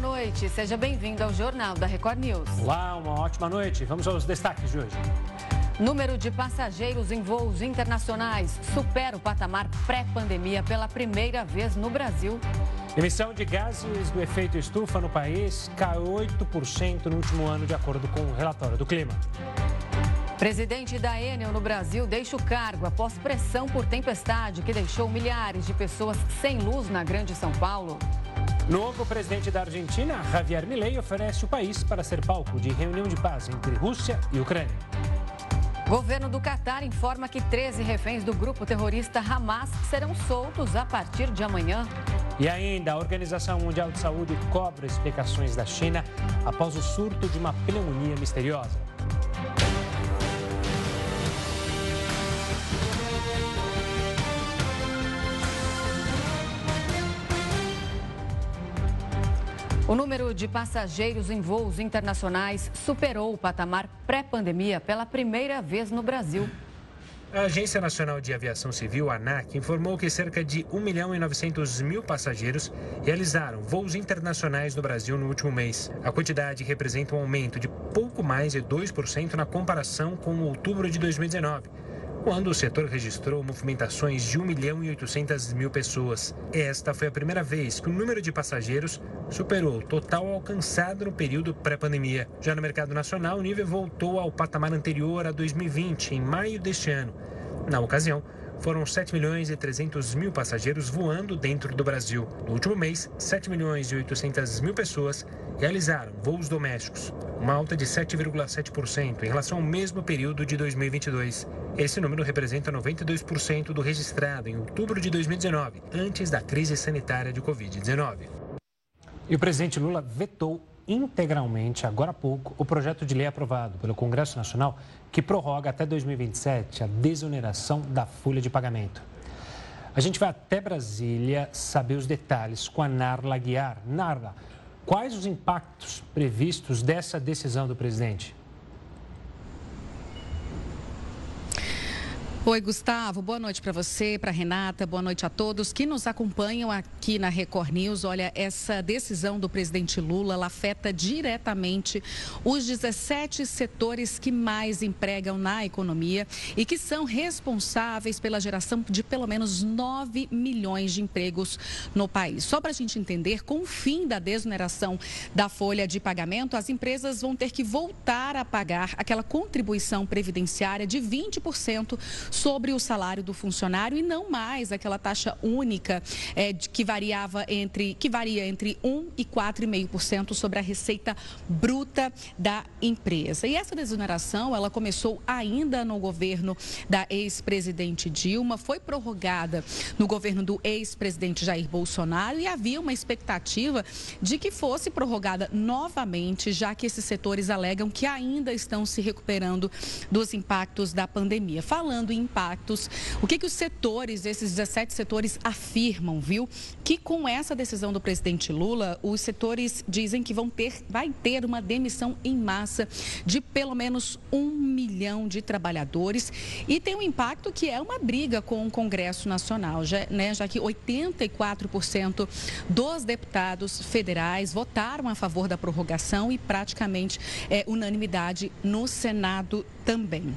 noite. Seja bem-vindo ao Jornal da Record News. Olá, uma ótima noite. Vamos aos destaques de hoje. Número de passageiros em voos internacionais supera o patamar pré-pandemia pela primeira vez no Brasil. Emissão de gases do efeito estufa no país cai 8% no último ano, de acordo com o relatório do clima. Presidente da Enel no Brasil deixa o cargo após pressão por tempestade que deixou milhares de pessoas sem luz na Grande São Paulo. Novo presidente da Argentina, Javier Milei, oferece o país para ser palco de reunião de paz entre Rússia e Ucrânia. Governo do Catar informa que 13 reféns do grupo terrorista Hamas serão soltos a partir de amanhã. E ainda, a Organização Mundial de Saúde cobra explicações da China após o surto de uma pneumonia misteriosa. O número de passageiros em voos internacionais superou o patamar pré-pandemia pela primeira vez no Brasil. A Agência Nacional de Aviação Civil, ANAC, informou que cerca de 1 milhão e 900 mil passageiros realizaram voos internacionais no Brasil no último mês. A quantidade representa um aumento de pouco mais de 2% na comparação com outubro de 2019 quando o setor registrou movimentações de 1 milhão e 800 mil pessoas. Esta foi a primeira vez que o número de passageiros superou o total alcançado no período pré-pandemia. Já no mercado nacional, o nível voltou ao patamar anterior a 2020, em maio deste ano. Na ocasião, foram 7 milhões e 300 mil passageiros voando dentro do Brasil. No último mês, 7 milhões e 800 mil pessoas realizaram voos domésticos, uma alta de 7,7% em relação ao mesmo período de 2022. Esse número representa 92% do registrado em outubro de 2019, antes da crise sanitária de Covid-19. E o presidente Lula vetou integralmente, agora há pouco, o projeto de lei aprovado pelo Congresso Nacional que prorroga até 2027 a desoneração da folha de pagamento. A gente vai até Brasília saber os detalhes com a Narla Guiar. Narla, quais os impactos previstos dessa decisão do presidente? Oi, Gustavo. Boa noite para você, para Renata. Boa noite a todos que nos acompanham aqui na Record News. Olha, essa decisão do presidente Lula ela afeta diretamente os 17 setores que mais empregam na economia e que são responsáveis pela geração de pelo menos 9 milhões de empregos no país. Só para a gente entender, com o fim da desoneração da folha de pagamento, as empresas vão ter que voltar a pagar aquela contribuição previdenciária de 20% sobre o salário do funcionário e não mais aquela taxa única é, que variava entre que varia entre 1 e 4,5% sobre a receita bruta da empresa. E essa desoneração, ela começou ainda no governo da ex-presidente Dilma, foi prorrogada no governo do ex-presidente Jair Bolsonaro e havia uma expectativa de que fosse prorrogada novamente, já que esses setores alegam que ainda estão se recuperando dos impactos da pandemia. Falando em impactos. O que, que os setores, esses 17 setores, afirmam, viu? Que com essa decisão do presidente Lula, os setores dizem que vão ter, vai ter uma demissão em massa de pelo menos um milhão de trabalhadores e tem um impacto que é uma briga com o Congresso Nacional, já, né, já que 84% dos deputados federais votaram a favor da prorrogação e praticamente é unanimidade no Senado também.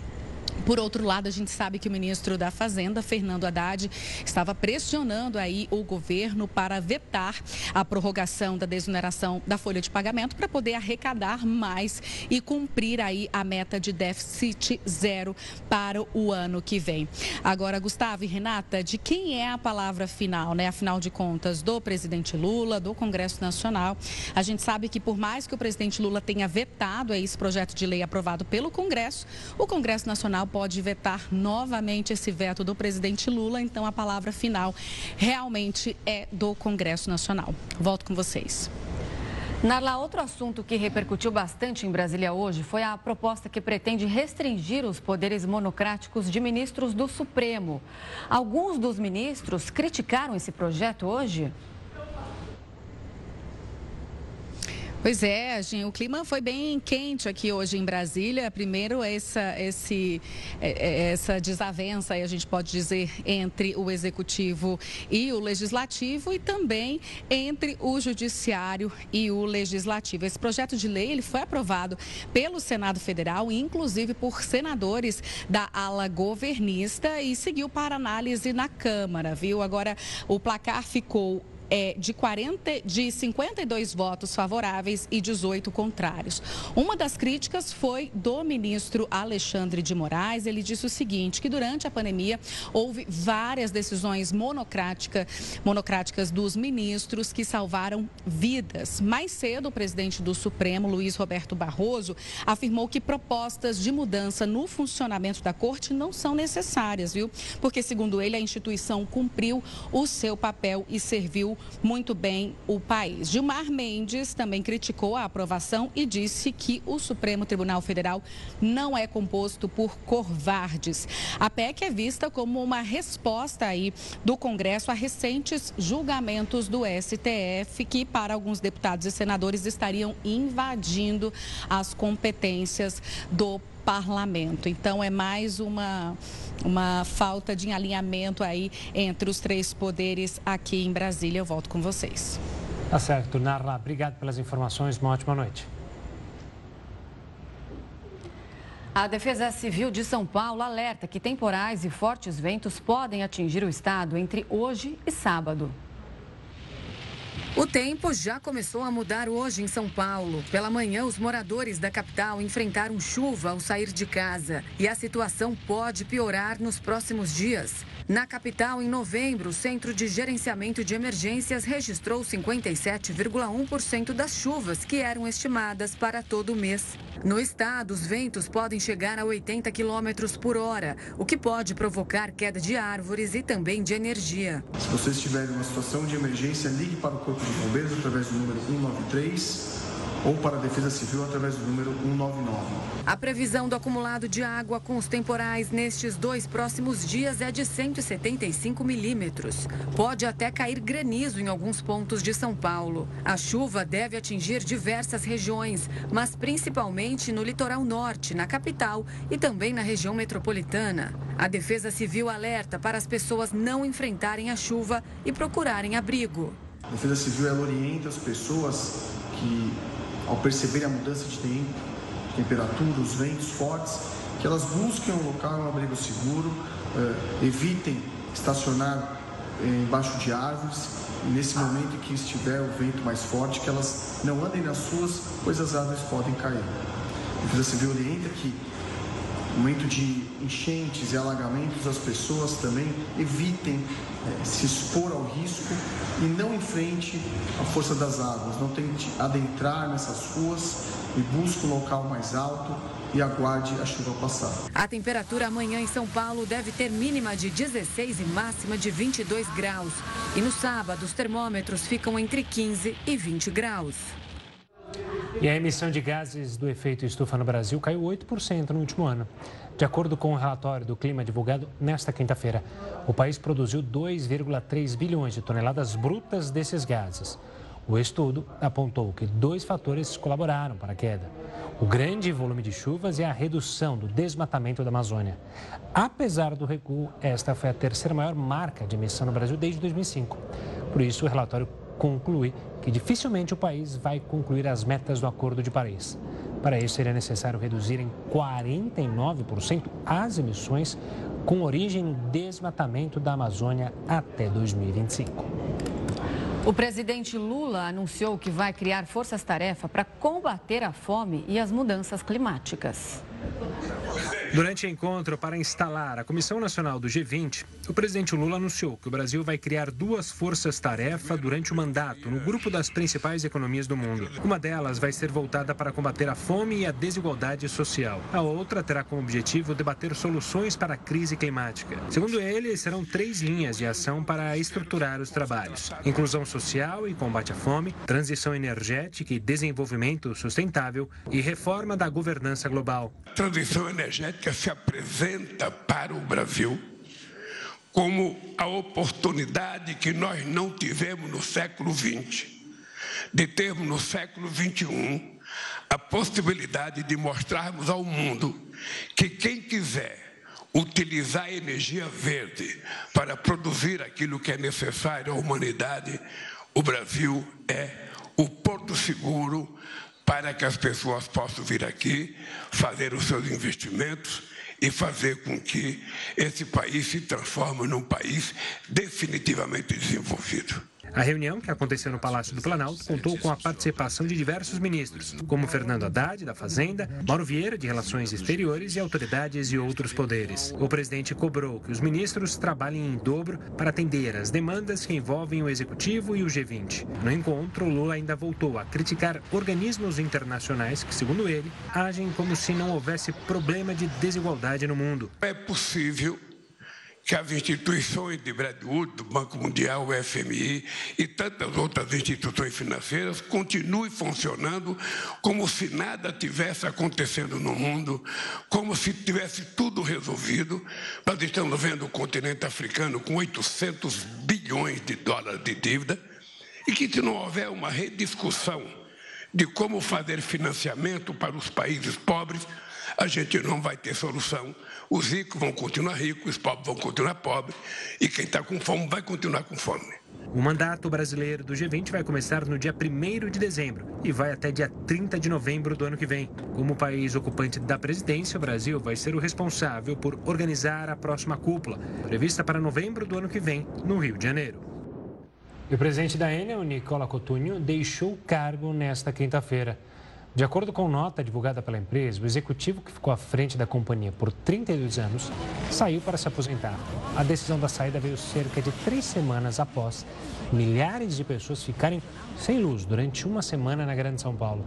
Por outro lado, a gente sabe que o ministro da Fazenda, Fernando Haddad, estava pressionando aí o governo para vetar a prorrogação da desoneração da folha de pagamento para poder arrecadar mais e cumprir aí a meta de déficit zero para o ano que vem. Agora, Gustavo e Renata, de quem é a palavra final, né? Afinal de contas, do presidente Lula, do Congresso Nacional. A gente sabe que por mais que o presidente Lula tenha vetado esse projeto de lei aprovado pelo Congresso, o Congresso Nacional pode vetar novamente esse veto do presidente Lula, então a palavra final realmente é do Congresso Nacional. Volto com vocês. Narla, outro assunto que repercutiu bastante em Brasília hoje foi a proposta que pretende restringir os poderes monocráticos de ministros do Supremo. Alguns dos ministros criticaram esse projeto hoje? Pois é, gente, o clima foi bem quente aqui hoje em Brasília. Primeiro, essa, esse, é, é, essa desavença, a gente pode dizer, entre o executivo e o legislativo e também entre o judiciário e o legislativo. Esse projeto de lei ele foi aprovado pelo Senado Federal, inclusive por senadores da ala governista e seguiu para análise na Câmara, viu? Agora, o placar ficou é, de, 40, de 52 votos favoráveis e 18 contrários. Uma das críticas foi do ministro Alexandre de Moraes. Ele disse o seguinte, que durante a pandemia houve várias decisões monocrática, monocráticas dos ministros que salvaram vidas. Mais cedo, o presidente do Supremo, Luiz Roberto Barroso, afirmou que propostas de mudança no funcionamento da corte não são necessárias, viu? Porque, segundo ele, a instituição cumpriu o seu papel e serviu muito bem o país. Gilmar Mendes também criticou a aprovação e disse que o Supremo Tribunal Federal não é composto por covardes. A PEC é vista como uma resposta aí do Congresso a recentes julgamentos do STF que para alguns deputados e senadores estariam invadindo as competências do parlamento. Então, é mais uma, uma falta de alinhamento aí entre os três poderes aqui em Brasília. Eu volto com vocês. Tá certo. Narla, obrigado pelas informações. Uma ótima noite. A Defesa Civil de São Paulo alerta que temporais e fortes ventos podem atingir o estado entre hoje e sábado. O tempo já começou a mudar hoje em São Paulo. Pela manhã, os moradores da capital enfrentaram chuva ao sair de casa e a situação pode piorar nos próximos dias. Na capital, em novembro, o Centro de Gerenciamento de Emergências registrou 57,1% das chuvas que eram estimadas para todo o mês. No estado, os ventos podem chegar a 80 km por hora, o que pode provocar queda de árvores e também de energia. Se vocês tiverem uma situação de emergência, ligue para o Corpo de Bombeiros através do número 193 ou para a Defesa Civil através do número 199. A previsão do acumulado de água com os temporais nestes dois próximos dias é de 175 milímetros. Pode até cair granizo em alguns pontos de São Paulo. A chuva deve atingir diversas regiões, mas principalmente no litoral norte, na capital e também na região metropolitana. A Defesa Civil alerta para as pessoas não enfrentarem a chuva e procurarem abrigo. A Defesa Civil ela orienta as pessoas que ao perceberem a mudança de tempo, temperatura, os ventos fortes, que elas busquem um local, um abrigo seguro, eh, evitem estacionar eh, embaixo de árvores nesse momento em que estiver o vento mais forte, que elas não andem nas suas, pois as árvores podem cair. A Defesa Civil orienta que no momento de enchentes e alagamentos, as pessoas também evitem é, se expor ao risco e não enfrente a força das águas, não tente adentrar nessas ruas e busque um local mais alto e aguarde a chuva passar. A temperatura amanhã em São Paulo deve ter mínima de 16 e máxima de 22 graus. E no sábado, os termômetros ficam entre 15 e 20 graus. E a emissão de gases do efeito estufa no Brasil caiu 8% no último ano. De acordo com o relatório do clima divulgado nesta quinta-feira, o país produziu 2,3 bilhões de toneladas brutas desses gases. O estudo apontou que dois fatores colaboraram para a queda: o grande volume de chuvas e a redução do desmatamento da Amazônia. Apesar do recuo, esta foi a terceira maior marca de emissão no Brasil desde 2005. Por isso, o relatório conclui que dificilmente o país vai concluir as metas do Acordo de Paris. Para isso, seria necessário reduzir em 49% as emissões com origem no desmatamento da Amazônia até 2025. O presidente Lula anunciou que vai criar forças-tarefa para combater a fome e as mudanças climáticas. Durante encontro para instalar a Comissão Nacional do G20, o presidente Lula anunciou que o Brasil vai criar duas forças-tarefa durante o mandato no grupo das principais economias do mundo. Uma delas vai ser voltada para combater a fome e a desigualdade social. A outra terá como objetivo debater soluções para a crise climática. Segundo ele, serão três linhas de ação para estruturar os trabalhos: inclusão social e combate à fome, transição energética e desenvolvimento sustentável e reforma da governança global. Transição energética se apresenta para o Brasil como a oportunidade que nós não tivemos no século XX de termos no século XXI a possibilidade de mostrarmos ao mundo que quem quiser utilizar a energia verde para produzir aquilo que é necessário à humanidade, o Brasil é o porto seguro para que as pessoas possam vir aqui, fazer os seus investimentos e fazer com que esse país se transforme num país definitivamente desenvolvido. A reunião, que aconteceu no Palácio do Planalto, contou com a participação de diversos ministros, como Fernando Haddad, da Fazenda, Mauro Vieira, de Relações Exteriores e autoridades e outros poderes. O presidente cobrou que os ministros trabalhem em dobro para atender às demandas que envolvem o Executivo e o G20. No encontro, Lula ainda voltou a criticar organismos internacionais que, segundo ele, agem como se não houvesse problema de desigualdade no mundo. É possível que as instituições de Bretton Woods, do Banco Mundial, o FMI e tantas outras instituições financeiras continuem funcionando como se nada tivesse acontecendo no mundo, como se tivesse tudo resolvido. Nós estamos vendo o continente africano com 800 bilhões de dólares de dívida e que se não houver uma rediscussão de como fazer financiamento para os países pobres, a gente não vai ter solução os ricos vão continuar ricos, os pobres vão continuar pobres, e quem está com fome vai continuar com fome. O mandato brasileiro do G20 vai começar no dia 1 de dezembro e vai até dia 30 de novembro do ano que vem. Como país ocupante da presidência, o Brasil vai ser o responsável por organizar a próxima cúpula, prevista para novembro do ano que vem, no Rio de Janeiro. E o presidente da Enel, Nicola Cotugno, deixou o cargo nesta quinta-feira. De acordo com nota divulgada pela empresa, o executivo que ficou à frente da companhia por 32 anos saiu para se aposentar. A decisão da saída veio cerca de três semanas após milhares de pessoas ficarem sem luz durante uma semana na Grande São Paulo.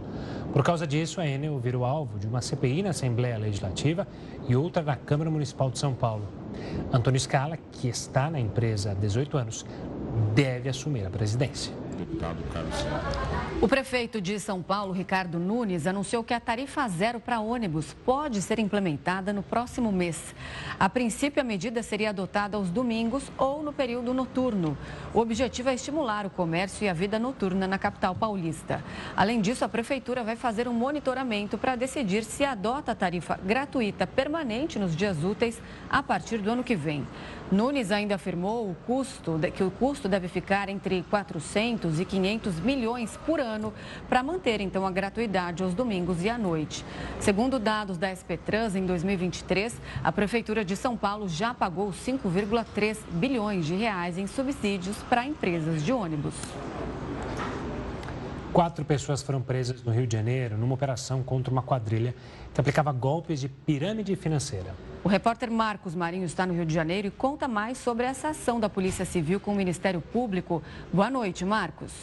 Por causa disso, a Enel virou alvo de uma CPI na Assembleia Legislativa e outra na Câmara Municipal de São Paulo. Antônio Scala, que está na empresa há 18 anos, deve assumir a presidência deputado Carlos O prefeito de São Paulo, Ricardo Nunes, anunciou que a tarifa zero para ônibus pode ser implementada no próximo mês. A princípio, a medida seria adotada aos domingos ou no período noturno. O objetivo é estimular o comércio e a vida noturna na capital paulista. Além disso, a prefeitura vai fazer um monitoramento para decidir se adota a tarifa gratuita permanente nos dias úteis a partir do ano que vem. Nunes ainda afirmou o custo, que o custo deve ficar entre 400 e 500 milhões por ano para manter então a gratuidade aos domingos e à noite. Segundo dados da SP Trans, em 2023, a prefeitura de São Paulo já pagou 5,3 bilhões de reais em subsídios para empresas de ônibus. Quatro pessoas foram presas no Rio de Janeiro numa operação contra uma quadrilha que aplicava golpes de pirâmide financeira. O repórter Marcos Marinho está no Rio de Janeiro e conta mais sobre essa ação da Polícia Civil com o Ministério Público. Boa noite, Marcos.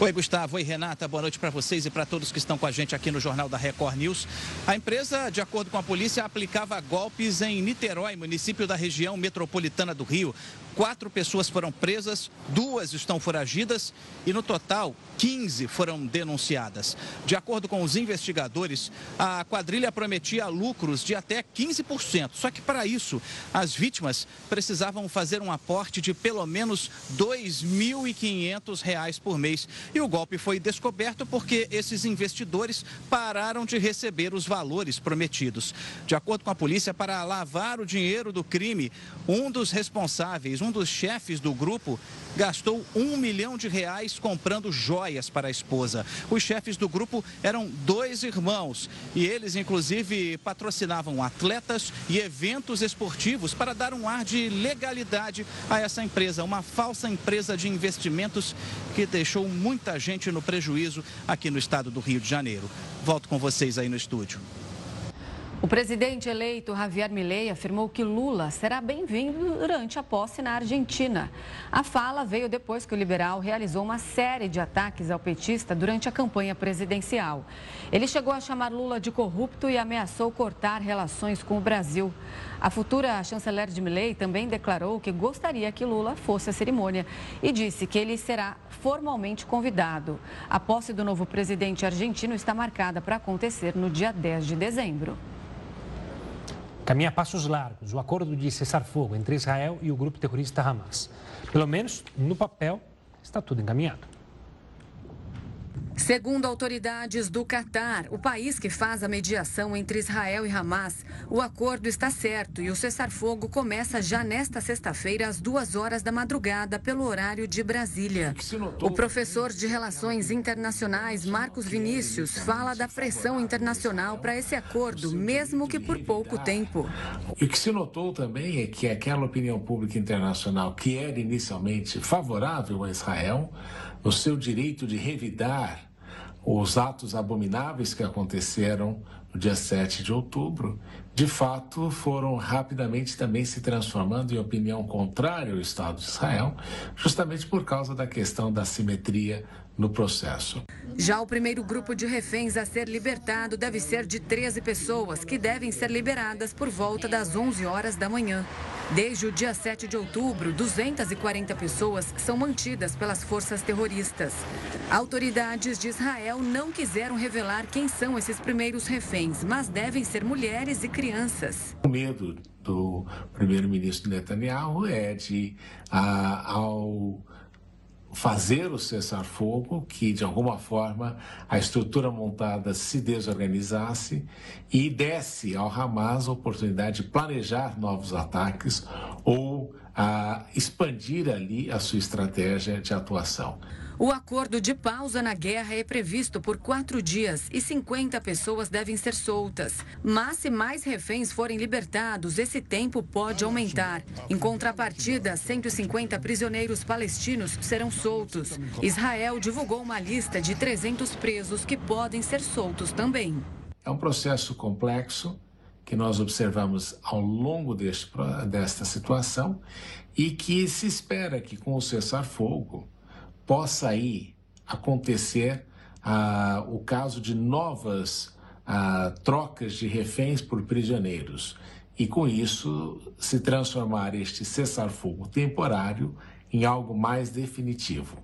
Oi, Gustavo. Oi, Renata. Boa noite para vocês e para todos que estão com a gente aqui no Jornal da Record News. A empresa, de acordo com a polícia, aplicava golpes em Niterói, município da região metropolitana do Rio. Quatro pessoas foram presas, duas estão foragidas e, no total, 15 foram denunciadas. De acordo com os investigadores, a quadrilha prometia lucros de até 15%. Só que, para isso, as vítimas precisavam fazer um aporte de pelo menos R$ 2.500 por mês. E o golpe foi descoberto porque esses investidores pararam de receber os valores prometidos. De acordo com a polícia, para lavar o dinheiro do crime, um dos responsáveis, um dos chefes do grupo, gastou um milhão de reais comprando joias para a esposa. Os chefes do grupo eram dois irmãos e eles, inclusive, patrocinavam atletas e eventos esportivos para dar um ar de legalidade a essa empresa, uma falsa empresa de investimentos que deixou muita gente no prejuízo aqui no estado do Rio de Janeiro. Volto com vocês aí no estúdio. O presidente eleito Javier Milei afirmou que Lula será bem-vindo durante a posse na Argentina. A fala veio depois que o liberal realizou uma série de ataques ao petista durante a campanha presidencial. Ele chegou a chamar Lula de corrupto e ameaçou cortar relações com o Brasil. A futura chanceler de Milei também declarou que gostaria que Lula fosse à cerimônia e disse que ele será formalmente convidado. A posse do novo presidente argentino está marcada para acontecer no dia 10 de dezembro caminha passos largos o acordo de cessar-fogo entre Israel e o grupo terrorista Hamas. Pelo menos no papel, está tudo encaminhado. Segundo autoridades do Catar, o país que faz a mediação entre Israel e Hamas, o acordo está certo e o cessar-fogo começa já nesta sexta-feira, às duas horas da madrugada, pelo horário de Brasília. O professor de Relações Internacionais, Marcos Vinícius, fala da pressão internacional para esse acordo, mesmo que por pouco tempo. E o que se notou também é que aquela opinião pública internacional que era inicialmente favorável a Israel, no seu direito de revidar os atos abomináveis que aconteceram no dia 7 de outubro, de fato foram rapidamente também se transformando em opinião contrária ao Estado de Israel, justamente por causa da questão da simetria no processo. Já o primeiro grupo de reféns a ser libertado deve ser de 13 pessoas, que devem ser liberadas por volta das 11 horas da manhã. Desde o dia 7 de outubro, 240 pessoas são mantidas pelas forças terroristas. Autoridades de Israel não quiseram revelar quem são esses primeiros reféns, mas devem ser mulheres e crianças. O medo do primeiro-ministro Netanyahu é de, ah, ao fazer o cessar-fogo, que de alguma forma a estrutura montada se desorganizasse e desse ao Hamas a oportunidade de planejar novos ataques ou a expandir ali a sua estratégia de atuação. O acordo de pausa na guerra é previsto por quatro dias e 50 pessoas devem ser soltas. Mas se mais reféns forem libertados, esse tempo pode aumentar. Em contrapartida, 150 prisioneiros palestinos serão soltos. Israel divulgou uma lista de 300 presos que podem ser soltos também. É um processo complexo que nós observamos ao longo deste, desta situação e que se espera que com o cessar-fogo possa aí acontecer ah, o caso de novas ah, trocas de reféns por prisioneiros e, com isso, se transformar este cessar-fogo temporário em algo mais definitivo.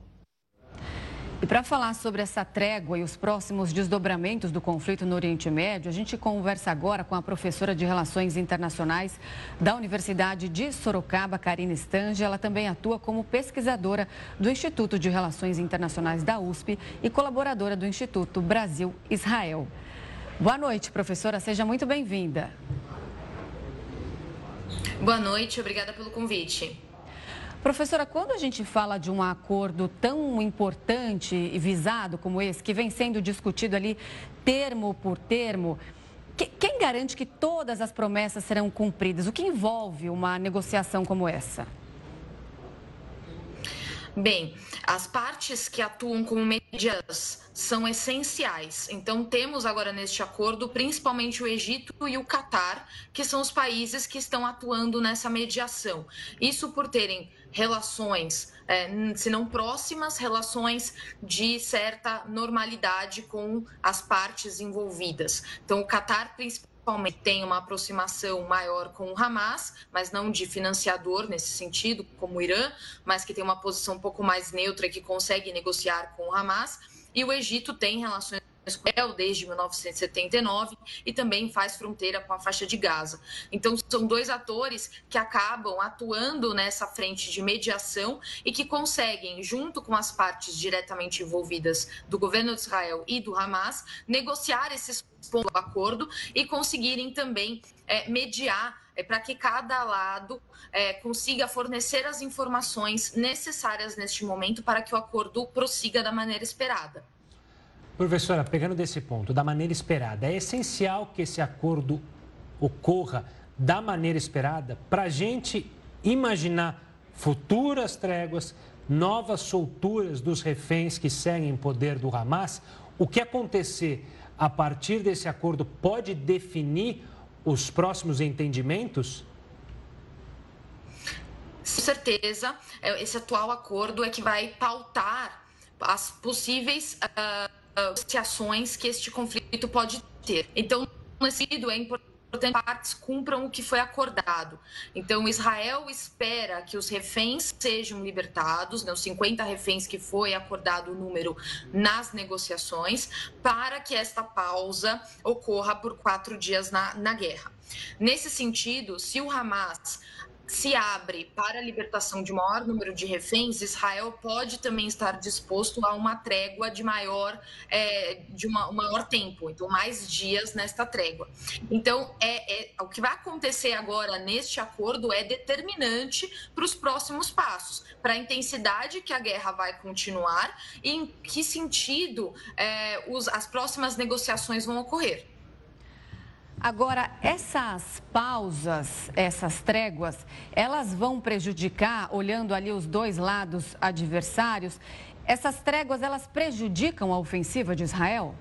E para falar sobre essa trégua e os próximos desdobramentos do conflito no Oriente Médio, a gente conversa agora com a professora de Relações Internacionais da Universidade de Sorocaba, Karine Stange. Ela também atua como pesquisadora do Instituto de Relações Internacionais da USP e colaboradora do Instituto Brasil-Israel. Boa noite, professora. Seja muito bem-vinda. Boa noite, obrigada pelo convite. Professora, quando a gente fala de um acordo tão importante e visado como esse, que vem sendo discutido ali termo por termo, quem garante que todas as promessas serão cumpridas? O que envolve uma negociação como essa? Bem, as partes que atuam como medias são essenciais. Então, temos agora neste acordo principalmente o Egito e o Catar, que são os países que estão atuando nessa mediação. Isso por terem relações, é, se não próximas, relações de certa normalidade com as partes envolvidas. Então, o Catar, principalmente, tem uma aproximação maior com o Hamas, mas não de financiador nesse sentido, como o Irã, mas que tem uma posição um pouco mais neutra que consegue negociar com o Hamas. E o Egito tem relações Israel desde 1979 e também faz fronteira com a faixa de Gaza. Então, são dois atores que acabam atuando nessa frente de mediação e que conseguem, junto com as partes diretamente envolvidas do governo de Israel e do Hamas, negociar esses pontos do acordo e conseguirem também é, mediar é, para que cada lado é, consiga fornecer as informações necessárias neste momento para que o acordo prossiga da maneira esperada. Professora, pegando desse ponto, da maneira esperada, é essencial que esse acordo ocorra da maneira esperada para a gente imaginar futuras tréguas, novas solturas dos reféns que seguem em poder do Hamas. O que acontecer a partir desse acordo pode definir os próximos entendimentos? Com certeza, é, esse atual acordo é que vai pautar as possíveis. Uh negociações que este conflito pode ter. Então, nesse sentido, é importante que partes cumpram o que foi acordado. Então, Israel espera que os reféns sejam libertados, né, os 50 reféns que foi acordado o número nas negociações, para que esta pausa ocorra por quatro dias na, na guerra. Nesse sentido, se o Hamas se abre para a libertação de maior número de reféns, Israel pode também estar disposto a uma trégua de maior, é, de uma, um maior tempo, então mais dias nesta trégua. Então, é, é, o que vai acontecer agora neste acordo é determinante para os próximos passos, para a intensidade que a guerra vai continuar e em que sentido é, os, as próximas negociações vão ocorrer. Agora, essas pausas, essas tréguas, elas vão prejudicar, olhando ali os dois lados adversários, essas tréguas, elas prejudicam a ofensiva de Israel?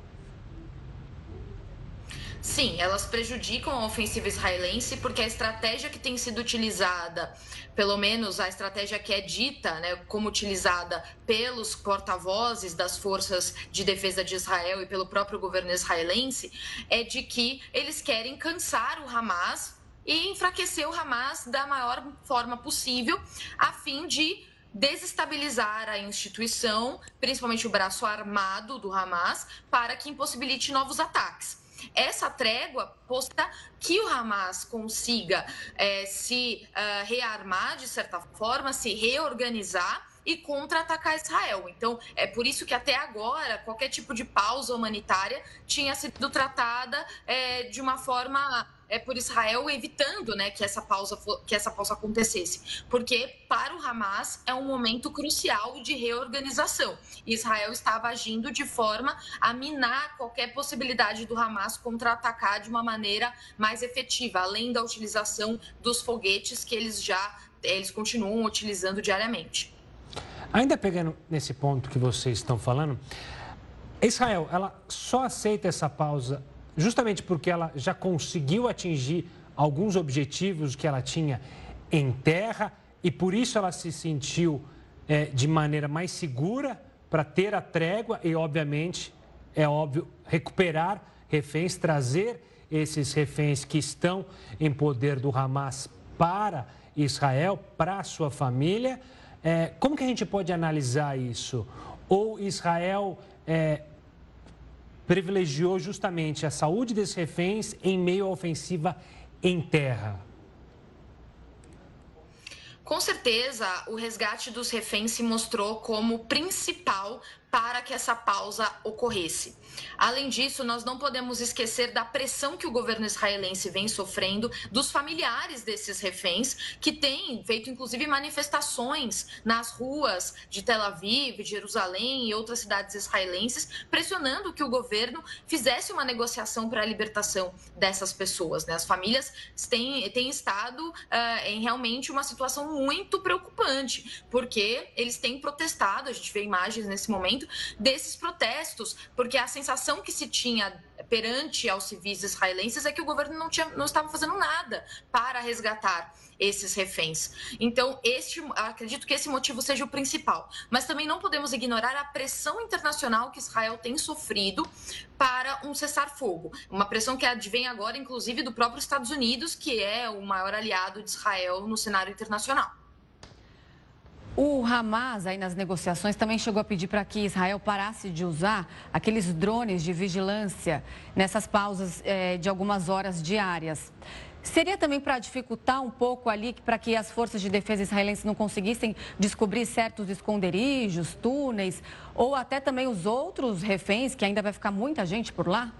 Sim, elas prejudicam a ofensiva israelense porque a estratégia que tem sido utilizada, pelo menos a estratégia que é dita né, como utilizada pelos porta-vozes das forças de defesa de Israel e pelo próprio governo israelense, é de que eles querem cansar o Hamas e enfraquecer o Hamas da maior forma possível, a fim de desestabilizar a instituição, principalmente o braço armado do Hamas, para que impossibilite novos ataques essa trégua posta que o Hamas consiga é, se uh, rearmar de certa forma, se reorganizar e contra-atacar Israel. Então, é por isso que até agora qualquer tipo de pausa humanitária tinha sido tratada é, de uma forma é por Israel evitando né, que, essa pausa, que essa pausa acontecesse. Porque para o Hamas é um momento crucial de reorganização. Israel estava agindo de forma a minar qualquer possibilidade do Hamas contra-atacar de uma maneira mais efetiva, além da utilização dos foguetes que eles já eles continuam utilizando diariamente. Ainda pegando nesse ponto que vocês estão falando, Israel, ela só aceita essa pausa justamente porque ela já conseguiu atingir alguns objetivos que ela tinha em terra e por isso ela se sentiu é, de maneira mais segura para ter a trégua e, obviamente, é óbvio, recuperar reféns, trazer esses reféns que estão em poder do Hamas para Israel, para a sua família. É, como que a gente pode analisar isso? Ou Israel é, privilegiou justamente a saúde desses reféns em meio à ofensiva em terra? Com certeza, o resgate dos reféns se mostrou como principal para que essa pausa ocorresse. Além disso, nós não podemos esquecer da pressão que o governo israelense vem sofrendo dos familiares desses reféns, que têm feito inclusive manifestações nas ruas de Tel Aviv, Jerusalém e outras cidades israelenses, pressionando que o governo fizesse uma negociação para a libertação dessas pessoas. Né? As famílias têm, têm estado uh, em realmente uma situação muito preocupante, porque eles têm protestado, a gente vê imagens nesse momento, desses protestos, porque a sensação que se tinha perante aos civis israelenses é que o governo não, tinha, não estava fazendo nada para resgatar esses reféns. Então, este, acredito que esse motivo seja o principal. Mas também não podemos ignorar a pressão internacional que Israel tem sofrido para um cessar-fogo. Uma pressão que advém agora, inclusive, do próprio Estados Unidos, que é o maior aliado de Israel no cenário internacional. O Hamas, aí nas negociações, também chegou a pedir para que Israel parasse de usar aqueles drones de vigilância nessas pausas é, de algumas horas diárias. Seria também para dificultar um pouco ali, para que as forças de defesa israelenses não conseguissem descobrir certos esconderijos, túneis, ou até também os outros reféns, que ainda vai ficar muita gente por lá?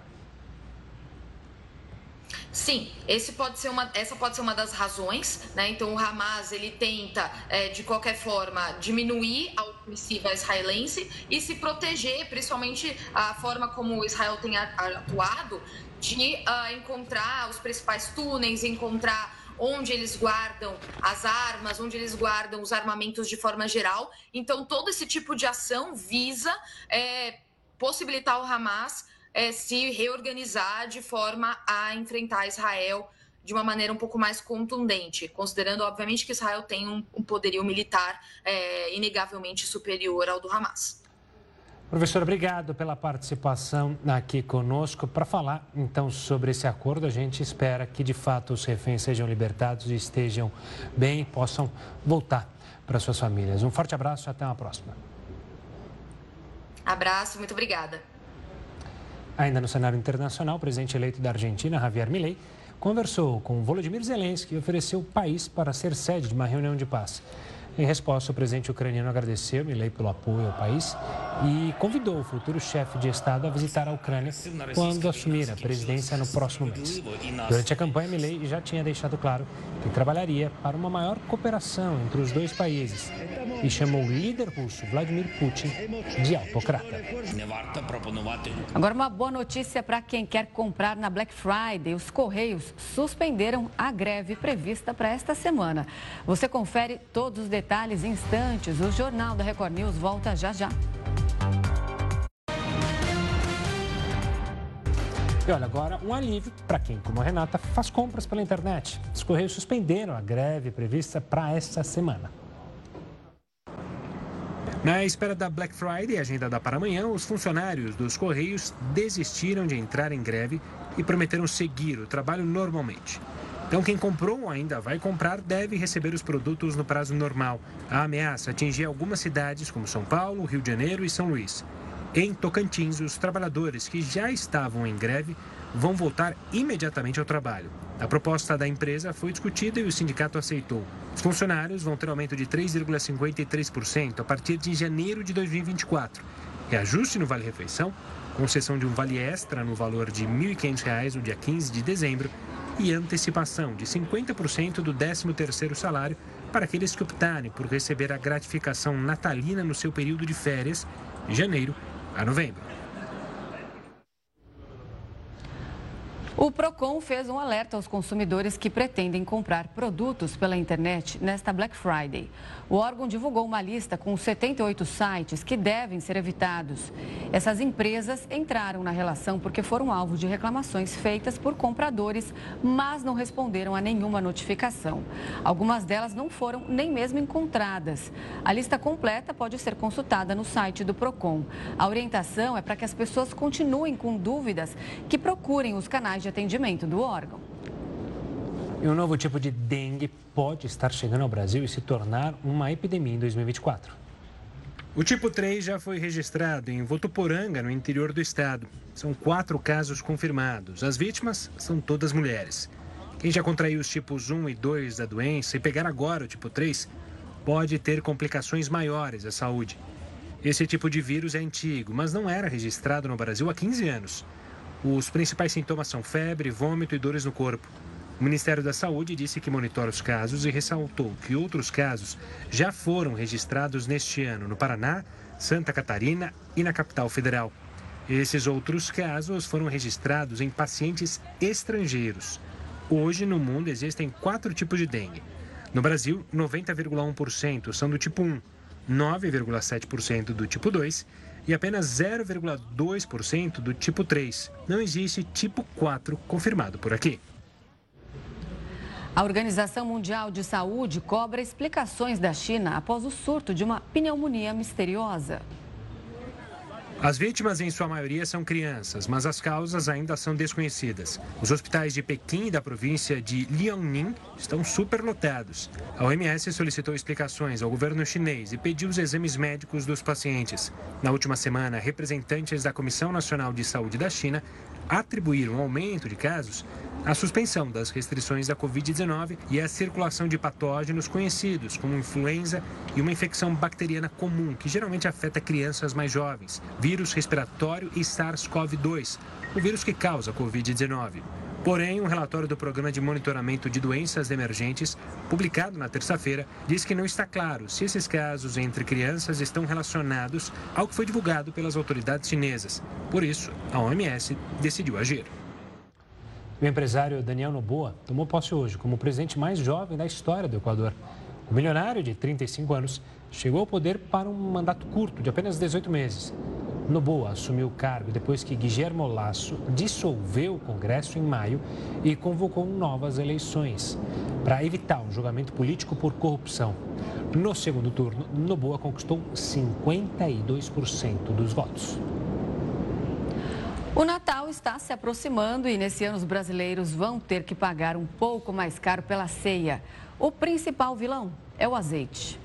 Sim, pode uma, essa pode ser uma das razões, né? Então o Hamas ele tenta é, de qualquer forma diminuir a ofensiva israelense e se proteger, principalmente a forma como Israel tem atuado, de uh, encontrar os principais túneis, encontrar onde eles guardam as armas, onde eles guardam os armamentos de forma geral. Então todo esse tipo de ação visa é, possibilitar o Hamas é, se reorganizar de forma a enfrentar Israel de uma maneira um pouco mais contundente, considerando, obviamente, que Israel tem um, um poderio militar é, inegavelmente superior ao do Hamas. Professor, obrigado pela participação aqui conosco. Para falar então sobre esse acordo, a gente espera que de fato os reféns sejam libertados e estejam bem e possam voltar para suas famílias. Um forte abraço e até uma próxima. Abraço, muito obrigada. Ainda no cenário internacional, o presidente eleito da Argentina, Javier Milei, conversou com Volodymyr Zelensky e ofereceu o país para ser sede de uma reunião de paz. Em resposta, o presidente ucraniano agradeceu Milei pelo apoio ao país e convidou o futuro chefe de Estado a visitar a Ucrânia quando assumir a presidência no próximo mês. Durante a campanha, Milei já tinha deixado claro que trabalharia para uma maior cooperação entre os dois países e chamou o líder russo Vladimir Putin de autocrata. Agora, uma boa notícia para quem quer comprar na Black Friday. Os Correios suspenderam a greve prevista para esta semana. Você confere todos os detalhes em instantes. O Jornal da Record News volta já já. E olha, agora um alívio para quem, como a Renata, faz compras pela internet. Os Correios suspenderam a greve prevista para esta semana. Na espera da Black Friday, agendada para amanhã, os funcionários dos Correios desistiram de entrar em greve e prometeram seguir o trabalho normalmente. Então, quem comprou ou ainda vai comprar deve receber os produtos no prazo normal. A ameaça atingia algumas cidades, como São Paulo, Rio de Janeiro e São Luís. Em Tocantins, os trabalhadores que já estavam em greve vão voltar imediatamente ao trabalho. A proposta da empresa foi discutida e o sindicato aceitou. Os funcionários vão ter aumento de 3,53% a partir de janeiro de 2024. Reajuste no Vale-Refeição, concessão de um vale extra no valor de R$ 1.500 no dia 15 de dezembro e antecipação de 50% do 13º salário para aqueles que optarem por receber a gratificação natalina no seu período de férias, de janeiro a novembro. O Procon fez um alerta aos consumidores que pretendem comprar produtos pela internet nesta Black Friday. O órgão divulgou uma lista com 78 sites que devem ser evitados. Essas empresas entraram na relação porque foram alvo de reclamações feitas por compradores, mas não responderam a nenhuma notificação. Algumas delas não foram nem mesmo encontradas. A lista completa pode ser consultada no site do Procon. A orientação é para que as pessoas continuem com dúvidas que procurem os canais de atendimento do órgão. E um novo tipo de dengue pode estar chegando ao Brasil e se tornar uma epidemia em 2024. O tipo 3 já foi registrado em Votuporanga, no interior do estado. São quatro casos confirmados. As vítimas são todas mulheres. Quem já contraiu os tipos 1 e 2 da doença e pegar agora o tipo 3 pode ter complicações maiores à saúde. Esse tipo de vírus é antigo, mas não era registrado no Brasil há 15 anos. Os principais sintomas são febre, vômito e dores no corpo. O Ministério da Saúde disse que monitora os casos e ressaltou que outros casos já foram registrados neste ano no Paraná, Santa Catarina e na capital federal. Esses outros casos foram registrados em pacientes estrangeiros. Hoje, no mundo, existem quatro tipos de dengue. No Brasil, 90,1% são do tipo 1, 9,7% do tipo 2 e apenas 0,2% do tipo 3. Não existe tipo 4 confirmado por aqui. A Organização Mundial de Saúde cobra explicações da China após o surto de uma pneumonia misteriosa. As vítimas, em sua maioria, são crianças, mas as causas ainda são desconhecidas. Os hospitais de Pequim e da província de Liaoning estão superlotados. A OMS solicitou explicações ao governo chinês e pediu os exames médicos dos pacientes. Na última semana, representantes da Comissão Nacional de Saúde da China atribuíram um aumento de casos à suspensão das restrições da Covid-19 e à circulação de patógenos conhecidos como influenza e uma infecção bacteriana comum que geralmente afeta crianças mais jovens, vírus respiratório e SARS-CoV-2, o vírus que causa Covid-19. Porém, um relatório do Programa de Monitoramento de Doenças Emergentes, publicado na terça-feira, diz que não está claro se esses casos entre crianças estão relacionados ao que foi divulgado pelas autoridades chinesas. Por isso, a OMS decidiu agir. O empresário Daniel Noboa tomou posse hoje como o presidente mais jovem da história do Equador. O milionário de 35 anos chegou ao poder para um mandato curto de apenas 18 meses. Noboa assumiu o cargo depois que Guillermo Lasso dissolveu o Congresso em maio e convocou novas eleições para evitar um julgamento político por corrupção. No segundo turno, Noboa conquistou 52% dos votos. Natal está se aproximando e nesse ano os brasileiros vão ter que pagar um pouco mais caro pela ceia. O principal vilão é o azeite.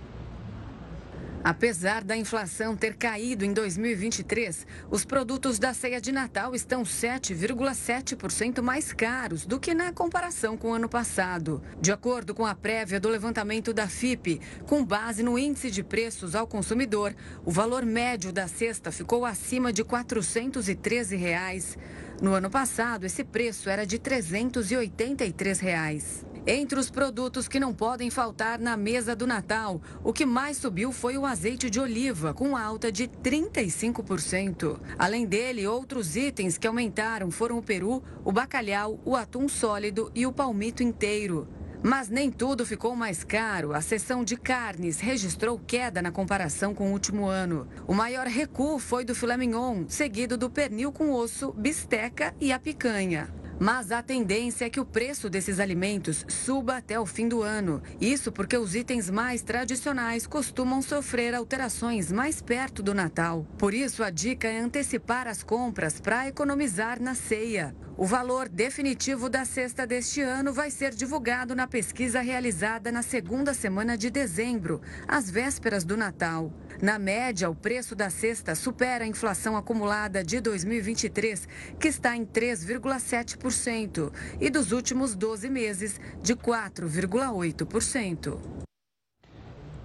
Apesar da inflação ter caído em 2023, os produtos da ceia de Natal estão 7,7% mais caros do que na comparação com o ano passado. De acordo com a prévia do levantamento da FIP, com base no índice de preços ao consumidor, o valor médio da cesta ficou acima de 413 reais. No ano passado, esse preço era de 383 reais. Entre os produtos que não podem faltar na mesa do Natal, o que mais subiu foi o azeite de oliva, com alta de 35%. Além dele, outros itens que aumentaram foram o peru, o bacalhau, o atum sólido e o palmito inteiro. Mas nem tudo ficou mais caro. A seção de carnes registrou queda na comparação com o último ano. O maior recuo foi do filé mignon, seguido do pernil com osso, bisteca e a picanha. Mas a tendência é que o preço desses alimentos suba até o fim do ano. Isso porque os itens mais tradicionais costumam sofrer alterações mais perto do Natal. Por isso, a dica é antecipar as compras para economizar na ceia. O valor definitivo da cesta deste ano vai ser divulgado na pesquisa realizada na segunda semana de dezembro, às vésperas do Natal. Na média, o preço da cesta supera a inflação acumulada de 2023, que está em 3,7%, e dos últimos 12 meses, de 4,8%.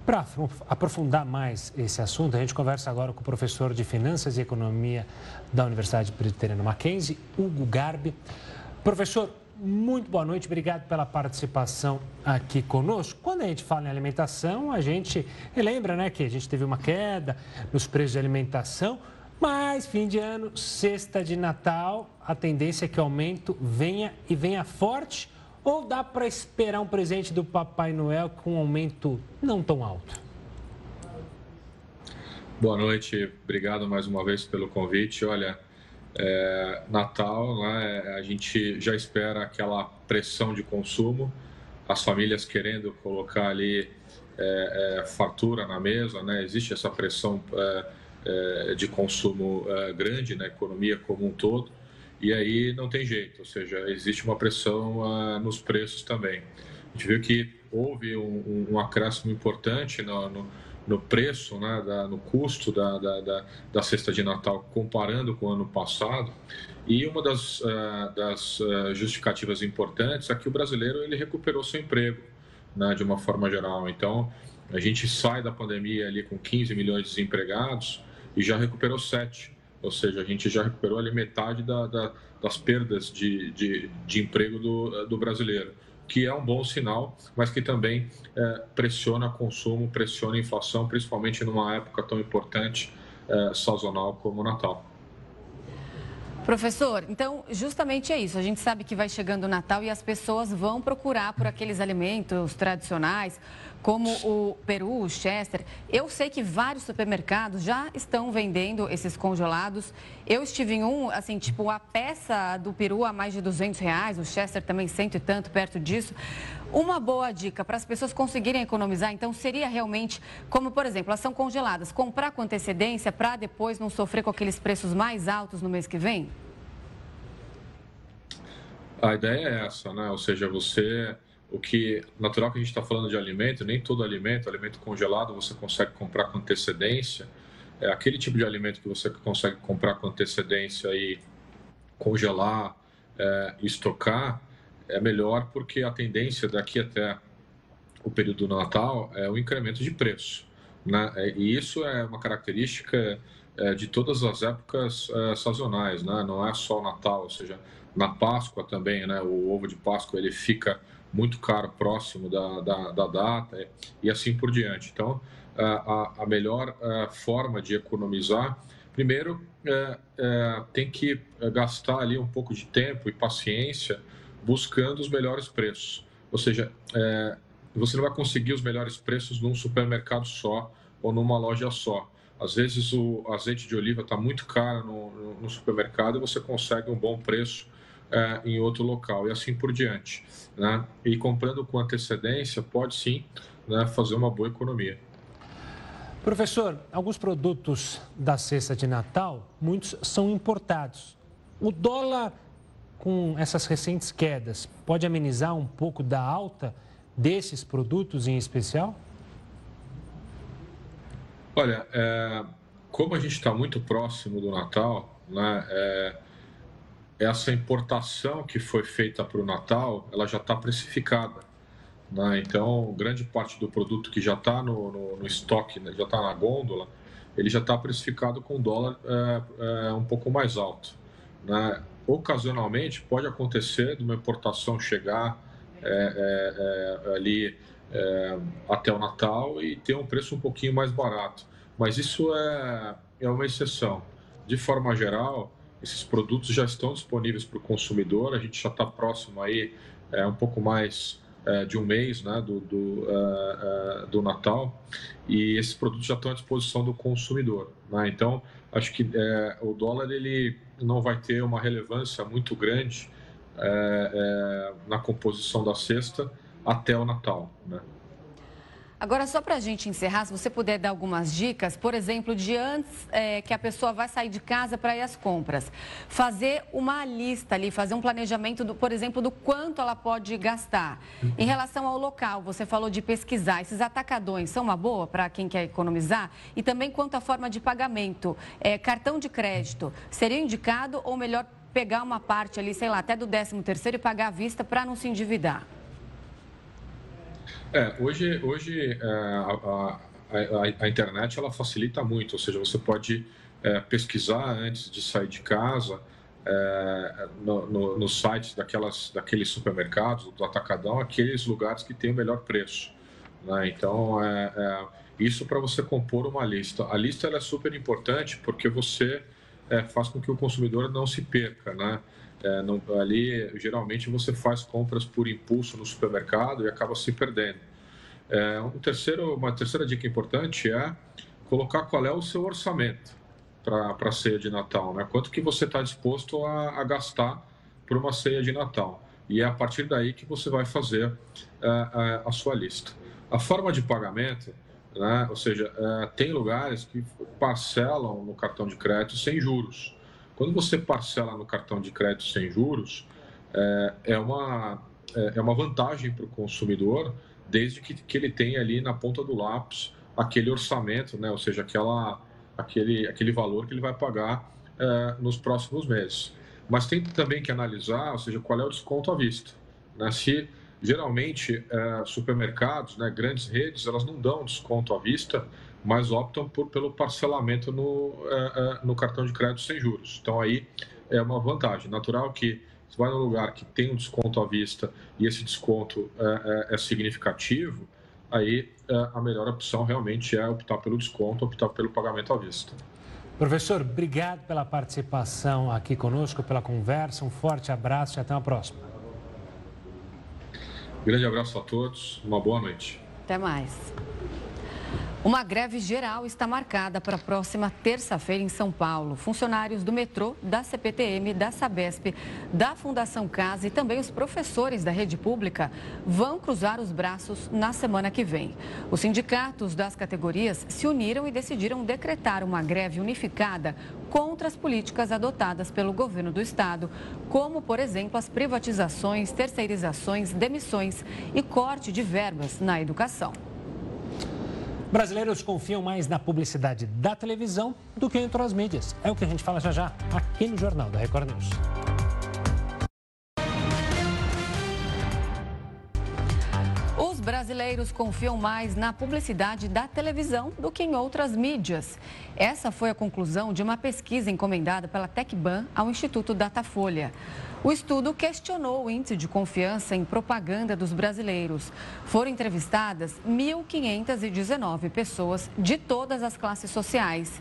Para aprofundar mais esse assunto, a gente conversa agora com o professor de Finanças e Economia da Universidade Presbiteriana Mackenzie, Hugo Garbi. Professor, muito boa noite, obrigado pela participação aqui conosco. Quando a gente fala em alimentação, a gente lembra né, que a gente teve uma queda nos preços de alimentação, mas fim de ano, sexta de Natal, a tendência é que o aumento venha e venha forte ou dá para esperar um presente do Papai Noel com um aumento não tão alto? Boa noite, obrigado mais uma vez pelo convite. Olha, é, Natal, né, a gente já espera aquela pressão de consumo, as famílias querendo colocar ali é, é, fartura na mesa, né, existe essa pressão é, é, de consumo é, grande na economia como um todo e aí não tem jeito, ou seja, existe uma pressão nos preços também. A gente viu que houve um, um acréscimo importante no, no, no preço, né, da, no custo da, da, da, da, cesta de Natal comparando com o ano passado. E uma das, uh, das uh, justificativas importantes é que o brasileiro ele recuperou seu emprego, né, de uma forma geral. Então, a gente sai da pandemia ali com 15 milhões de desempregados e já recuperou 7 ou seja, a gente já recuperou ali metade da, da, das perdas de, de, de emprego do, do, brasileiro, que é um bom sinal, mas que também é, pressiona consumo, pressiona inflação, principalmente numa época tão importante é, sazonal como o Natal. Professor, então justamente é isso. A gente sabe que vai chegando o Natal e as pessoas vão procurar por aqueles alimentos tradicionais, como o peru, o chester. Eu sei que vários supermercados já estão vendendo esses congelados. Eu estive em um, assim, tipo, a peça do peru a mais de 200 reais, o chester também cento e tanto, perto disso. Uma boa dica para as pessoas conseguirem economizar, então, seria realmente, como por exemplo, elas são congeladas, comprar com antecedência para depois não sofrer com aqueles preços mais altos no mês que vem? A ideia é essa, né? Ou seja, você o que natural que a gente está falando de alimento, nem todo alimento, alimento congelado, você consegue comprar com antecedência. É aquele tipo de alimento que você consegue comprar com antecedência e congelar, é, estocar, é melhor porque a tendência daqui até o período do Natal é o incremento de preço. Né? É, e isso é uma característica é, de todas as épocas é, sazonais, né? não é só o Natal, ou seja, na Páscoa também, né? o ovo de Páscoa ele fica muito caro próximo da, da, da data e assim por diante. Então, a, a melhor forma de economizar, primeiro, é, é, tem que gastar ali um pouco de tempo e paciência buscando os melhores preços. Ou seja, é, você não vai conseguir os melhores preços num supermercado só ou numa loja só. Às vezes o azeite de oliva está muito caro no, no, supermercado e você consegue um bom preço é, em outro local e assim por diante. Né? E comprando com antecedência pode sim né, fazer uma boa economia. Professor, alguns produtos da cesta de Natal, muitos são importados. O dólar, com essas recentes quedas, pode amenizar um pouco da alta desses produtos em especial? Olha, é, como a gente está muito próximo do Natal, né, é, essa importação que foi feita para o Natal, ela já está precificada. Né? Então, grande parte do produto que já está no, no, no, estoque, né, já está na gôndola, ele já está precificado com dólar é, é, um pouco mais alto. Né? Ocasionalmente, pode acontecer de uma importação chegar é, é, é ali é, até o Natal e ter um preço um pouquinho mais barato. Mas isso é, é uma exceção. De forma geral, esses produtos já estão disponíveis para o consumidor, a gente já está próximo aí, é, um pouco mais é, de um mês né, do, do, é, é do, Natal, e esses produtos já estão à disposição do consumidor. Né? Então, acho que é, o dólar ele não vai ter uma relevância muito grande é, na composição da cesta até o Natal. Né? Agora, só para a gente encerrar, se você puder dar algumas dicas, por exemplo, de antes é, que a pessoa vai sair de casa para ir às compras, fazer uma lista ali, fazer um planejamento, do, por exemplo, do quanto ela pode gastar. Em relação ao local, você falou de pesquisar, esses atacadões são uma boa para quem quer economizar? E também quanto à forma de pagamento, é, cartão de crédito, seria indicado ou melhor pegar uma parte ali, sei lá, até do 13 terceiro e pagar à vista para não se endividar? É, hoje, hoje é, a, a, a, internet ela facilita muito, ou seja, você pode é, pesquisar antes de sair de casa é, no, no, nos sites daquelas, daqueles supermercados, do atacadão, aqueles lugares que têm o melhor preço. Né? Então, é, é, isso para você compor uma lista. A lista é super importante porque você é, faz com que o consumidor não se perca, né? É, não, ali, geralmente, você faz compras por impulso no supermercado e acaba se perdendo. É, um terceiro, uma terceira dica importante é colocar qual é o seu orçamento para a ceia de Natal. Né? Quanto que você está disposto a, a, gastar por uma ceia de Natal. E é a partir daí que você vai fazer é, é a sua lista. A forma de pagamento, né? ou seja, é, tem lugares que parcelam no cartão de crédito sem juros. Quando você parcela no cartão de crédito sem juros, é, é uma, é, é uma vantagem para o consumidor, desde que, que ele tenha ali na ponta do lápis aquele orçamento, né? ou seja, aquela, aquele, aquele valor que ele vai pagar é, nos próximos meses. Mas tem também que analisar, ou seja, qual é o desconto à vista. Né? Se geralmente é, supermercados, né, grandes redes, elas não dão desconto à vista, mas optam por, pelo parcelamento no, é, é, no cartão de crédito sem juros. Então aí é uma vantagem. Natural que você vai num lugar que tem um desconto à vista e esse desconto é, é, é significativo, aí é, a melhor opção realmente é optar pelo desconto, optar pelo pagamento à vista. Professor, obrigado pela participação aqui conosco, pela conversa. Um forte abraço e até a próxima. Grande abraço a todos, uma boa noite. Até mais. Uma greve geral está marcada para a próxima terça-feira em São Paulo. Funcionários do metrô, da CPTM, da Sabesp, da Fundação Casa e também os professores da rede pública vão cruzar os braços na semana que vem. Os sindicatos das categorias se uniram e decidiram decretar uma greve unificada contra as políticas adotadas pelo governo do estado, como, por exemplo, as privatizações, terceirizações, demissões e corte de verbas na educação. Brasileiros confiam mais na publicidade da televisão do que em outras mídias. É o que a gente fala já já aqui no Jornal da Record News. Brasileiros confiam mais na publicidade da televisão do que em outras mídias. Essa foi a conclusão de uma pesquisa encomendada pela Tecban ao Instituto Datafolha. O estudo questionou o índice de confiança em propaganda dos brasileiros. Foram entrevistadas 1.519 pessoas de todas as classes sociais.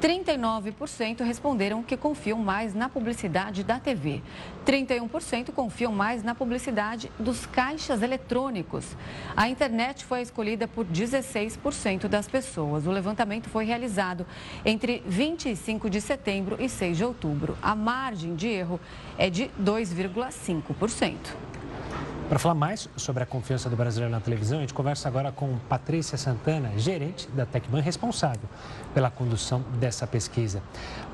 39% responderam que confiam mais na publicidade da TV. 31% confiam mais na publicidade dos caixas eletrônicos. A internet foi escolhida por 16% das pessoas. O levantamento foi realizado entre 25 de setembro e 6 de outubro. A margem de erro é de 2,5%. Para falar mais sobre a confiança do brasileiro na televisão, a gente conversa agora com Patrícia Santana, gerente da Tecban, responsável pela condução dessa pesquisa.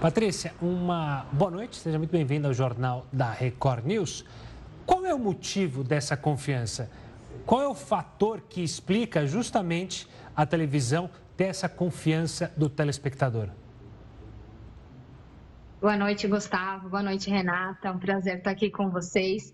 Patrícia, uma boa noite, seja muito bem-vinda ao Jornal da Record News. Qual é o motivo dessa confiança? Qual é o fator que explica justamente a televisão ter essa confiança do telespectador? Boa noite, Gustavo. Boa noite, Renata. É um prazer estar aqui com vocês.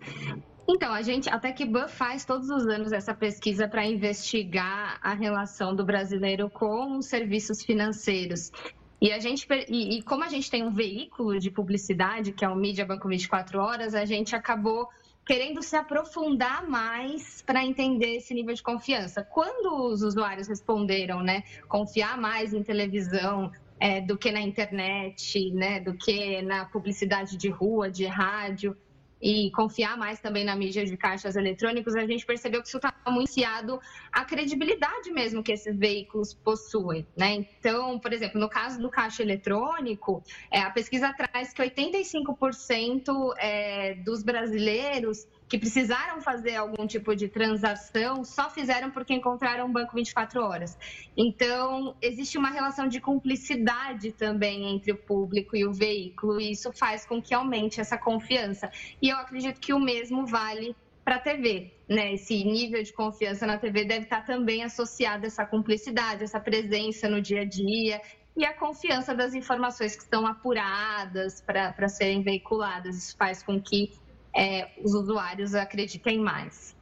Então, a gente, a TecBan faz todos os anos essa pesquisa para investigar a relação do brasileiro com os serviços financeiros. E, a gente, e, e, como a gente tem um veículo de publicidade, que é o Mídia Banco 24 Horas, a gente acabou querendo se aprofundar mais para entender esse nível de confiança. Quando os usuários responderam, né, confiar mais em televisão, é, do que na internet, né, do que na publicidade de rua, de rádio, e confiar mais também na mídia de caixas eletrônicos, a gente percebeu que isso está muito iniciado a credibilidade mesmo que esses veículos possuem. Né? Então, por exemplo, no caso do caixa eletrônico, é, a pesquisa traz que 85% é, dos brasileiros que precisaram fazer algum tipo de transação só fizeram porque encontraram um banco 24 horas. Então, existe uma relação de cumplicidade também entre o público e o veículo, e isso faz com que aumente essa confiança. E eu acredito que o mesmo vale para a TV. Né? Esse nível de confiança na TV deve estar também associado a essa cumplicidade, essa presença no dia a dia e a confiança das informações que estão apuradas para serem veiculadas. Isso faz com que é, os usuários acreditem mais.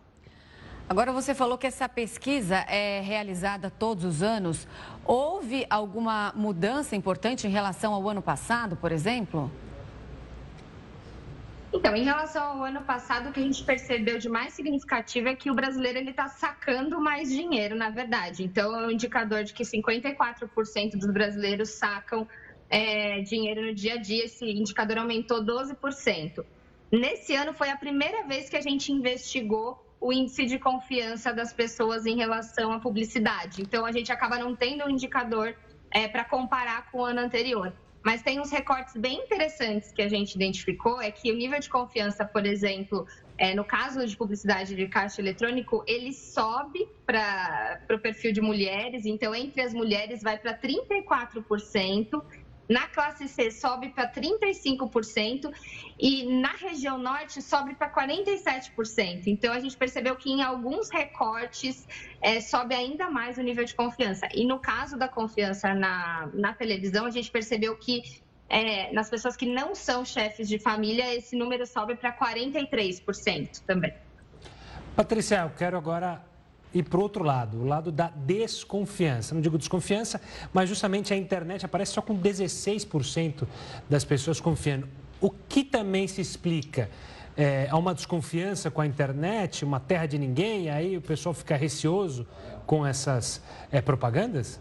Agora, você falou que essa pesquisa é realizada todos os anos. Houve alguma mudança importante em relação ao ano passado, por exemplo? Então, em relação ao ano passado, o que a gente percebeu de mais significativo é que o brasileiro ele está sacando mais dinheiro, na verdade. Então, é um indicador de que 54% dos brasileiros sacam é, dinheiro no dia a dia. Esse indicador aumentou 12%. Nesse ano foi a primeira vez que a gente investigou o índice de confiança das pessoas em relação à publicidade. Então, a gente acaba não tendo um indicador é, para comparar com o ano anterior. Mas tem uns recortes bem interessantes que a gente identificou, é que o nível de confiança, por exemplo, é, no caso de publicidade de caixa eletrônico, ele sobe para o perfil de mulheres, então entre as mulheres vai para 34%, na classe C sobe para 35% e na região norte sobe para 47%. Então a gente percebeu que em alguns recortes é, sobe ainda mais o nível de confiança. E no caso da confiança na, na televisão, a gente percebeu que é, nas pessoas que não são chefes de família, esse número sobe para 43% também. Patrícia, eu quero agora e para o outro lado, o lado da desconfiança. Não digo desconfiança, mas justamente a internet aparece só com 16% das pessoas confiando. O que também se explica? É, há uma desconfiança com a internet, uma terra de ninguém, aí o pessoal fica receoso com essas é, propagandas?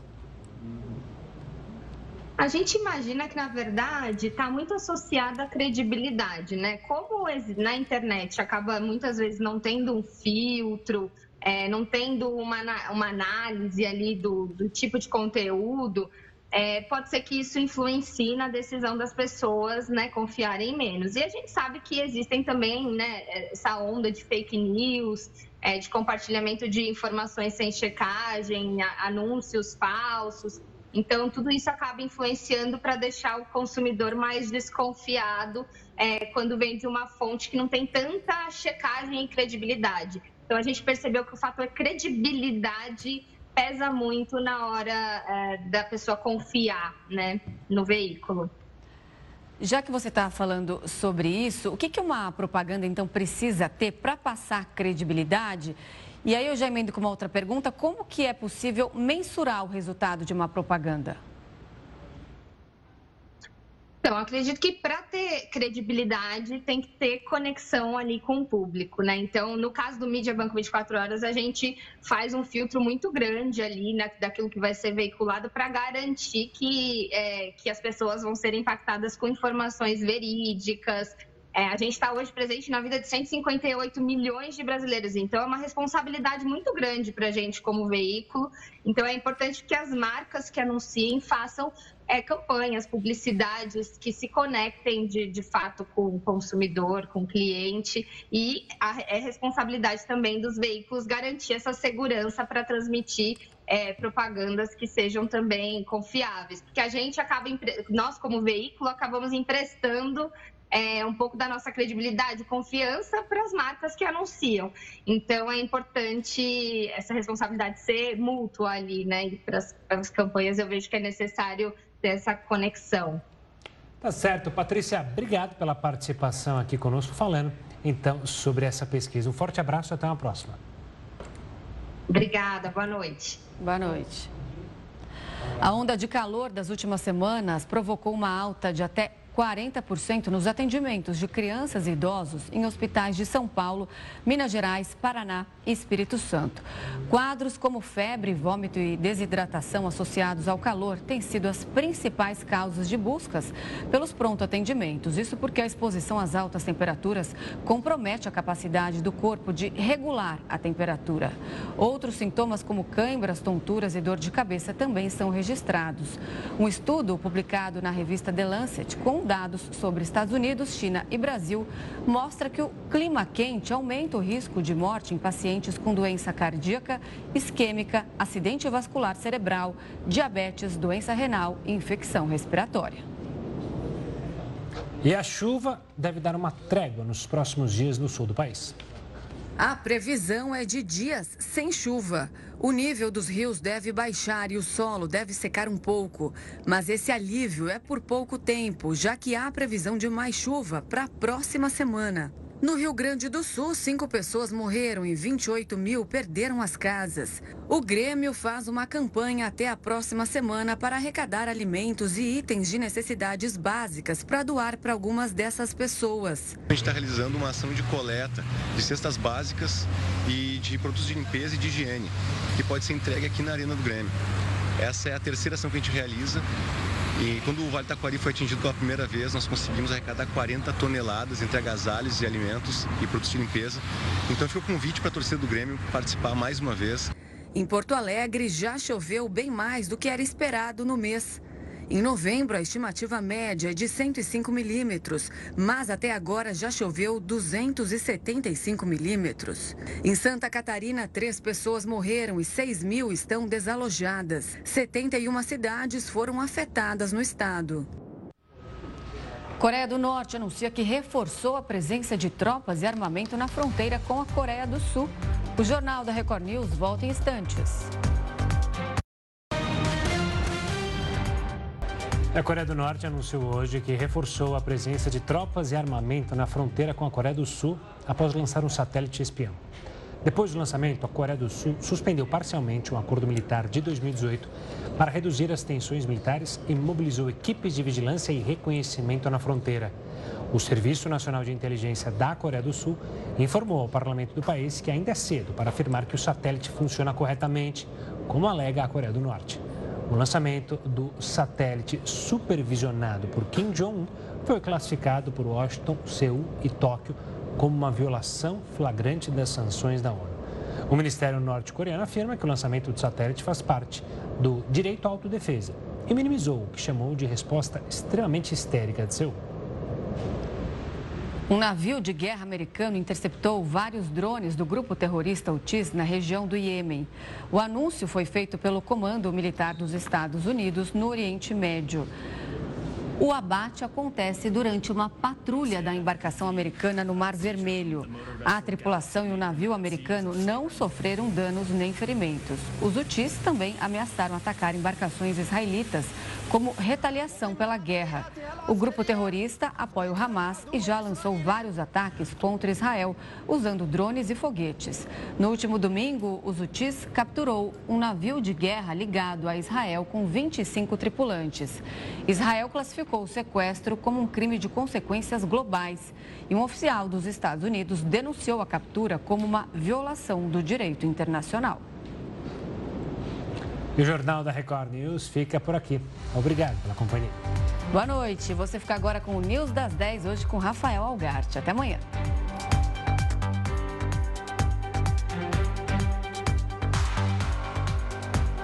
A gente imagina que, na verdade, está muito associada à credibilidade, né? Como na internet acaba muitas vezes não tendo um filtro, é, não tendo uma, uma análise ali do, do tipo de conteúdo, é, pode ser que isso influencie na decisão das pessoas né, confiarem menos. E a gente sabe que existem também né, essa onda de fake news, é, de compartilhamento de informações sem checagem, anúncios falsos. Então, tudo isso acaba influenciando para deixar o consumidor mais desconfiado é, quando vem de uma fonte que não tem tanta checagem e credibilidade. Então, a gente percebeu que o fator credibilidade pesa muito na hora é, da pessoa confiar né, no veículo. Já que você está falando sobre isso, o que, que uma propaganda então precisa ter para passar credibilidade? E aí eu já emendo com uma outra pergunta: como que é possível mensurar o resultado de uma propaganda? Então, acredito que para ter credibilidade tem que ter conexão ali com o público, né? Então, no caso do Mídia Banco 24 Horas, a gente faz um filtro muito grande ali né, daquilo que vai ser veiculado para garantir que, é, que as pessoas vão ser impactadas com informações verídicas, é, a gente está hoje presente na vida de 158 milhões de brasileiros, então é uma responsabilidade muito grande para a gente como veículo. Então é importante que as marcas que anunciem façam é, campanhas, publicidades que se conectem de, de fato com o consumidor, com o cliente, e a, é responsabilidade também dos veículos garantir essa segurança para transmitir é, propagandas que sejam também confiáveis, porque a gente acaba, nós como veículo, acabamos emprestando é, um pouco da nossa credibilidade, confiança para as marcas que anunciam. Então é importante essa responsabilidade ser mútua ali, né? E para as campanhas eu vejo que é necessário ter essa conexão. Tá certo. Patrícia, obrigado pela participação aqui conosco, falando então sobre essa pesquisa. Um forte abraço e até uma próxima. Obrigada, boa noite. Boa noite. A onda de calor das últimas semanas provocou uma alta de até 40% nos atendimentos de crianças e idosos em hospitais de São Paulo, Minas Gerais, Paraná e Espírito Santo. Quadros como febre, vômito e desidratação associados ao calor têm sido as principais causas de buscas pelos pronto-atendimentos. Isso porque a exposição às altas temperaturas compromete a capacidade do corpo de regular a temperatura. Outros sintomas, como câimbras, tonturas e dor de cabeça, também são registrados. Um estudo publicado na revista The Lancet, com dados sobre Estados Unidos, China e Brasil mostra que o clima quente aumenta o risco de morte em pacientes com doença cardíaca, isquêmica, acidente vascular cerebral, diabetes, doença renal e infecção respiratória. E a chuva deve dar uma trégua nos próximos dias no sul do país. A previsão é de dias sem chuva. O nível dos rios deve baixar e o solo deve secar um pouco. Mas esse alívio é por pouco tempo, já que há previsão de mais chuva para a próxima semana. No Rio Grande do Sul, cinco pessoas morreram e 28 mil perderam as casas. O Grêmio faz uma campanha até a próxima semana para arrecadar alimentos e itens de necessidades básicas para doar para algumas dessas pessoas. A gente está realizando uma ação de coleta de cestas básicas e de produtos de limpeza e de higiene, que pode ser entregue aqui na Arena do Grêmio. Essa é a terceira ação que a gente realiza e quando o Vale Taquari foi atingido pela primeira vez, nós conseguimos arrecadar 40 toneladas entre agasalhos e alimentos e produtos de limpeza. Então fica o convite para a torcida do Grêmio participar mais uma vez. Em Porto Alegre já choveu bem mais do que era esperado no mês. Em novembro, a estimativa média é de 105 milímetros, mas até agora já choveu 275 milímetros. Em Santa Catarina, três pessoas morreram e 6 mil estão desalojadas. 71 cidades foram afetadas no estado. Coreia do Norte anuncia que reforçou a presença de tropas e armamento na fronteira com a Coreia do Sul. O Jornal da Record News volta em instantes. A Coreia do Norte anunciou hoje que reforçou a presença de tropas e armamento na fronteira com a Coreia do Sul após lançar um satélite espião. Depois do lançamento, a Coreia do Sul suspendeu parcialmente um acordo militar de 2018 para reduzir as tensões militares e mobilizou equipes de vigilância e reconhecimento na fronteira. O Serviço Nacional de Inteligência da Coreia do Sul informou ao parlamento do país que ainda é cedo para afirmar que o satélite funciona corretamente, como alega a Coreia do Norte. O lançamento do satélite supervisionado por Kim Jong-un foi classificado por Washington, Seul e Tóquio como uma violação flagrante das sanções da ONU. O Ministério norte-coreano afirma que o lançamento do satélite faz parte do direito à autodefesa e minimizou o que chamou de resposta extremamente histérica de Seul. Um navio de guerra americano interceptou vários drones do grupo terrorista Houthis na região do Iêmen. O anúncio foi feito pelo Comando Militar dos Estados Unidos no Oriente Médio. O abate acontece durante uma patrulha da embarcação americana no Mar Vermelho. A tripulação e o navio americano não sofreram danos nem ferimentos. Os Houthis também ameaçaram atacar embarcações israelitas como retaliação pela guerra. O grupo terrorista apoia o Hamas e já lançou vários ataques contra Israel, usando drones e foguetes. No último domingo, os Houthis capturou um navio de guerra ligado a Israel com 25 tripulantes. Israel classificou o sequestro como um crime de consequências globais e um oficial dos Estados Unidos denunciou a captura como uma violação do direito internacional. E o Jornal da Record News fica por aqui. Obrigado pela companhia. Boa noite. Você fica agora com o News das 10 hoje com Rafael Algarte. Até amanhã.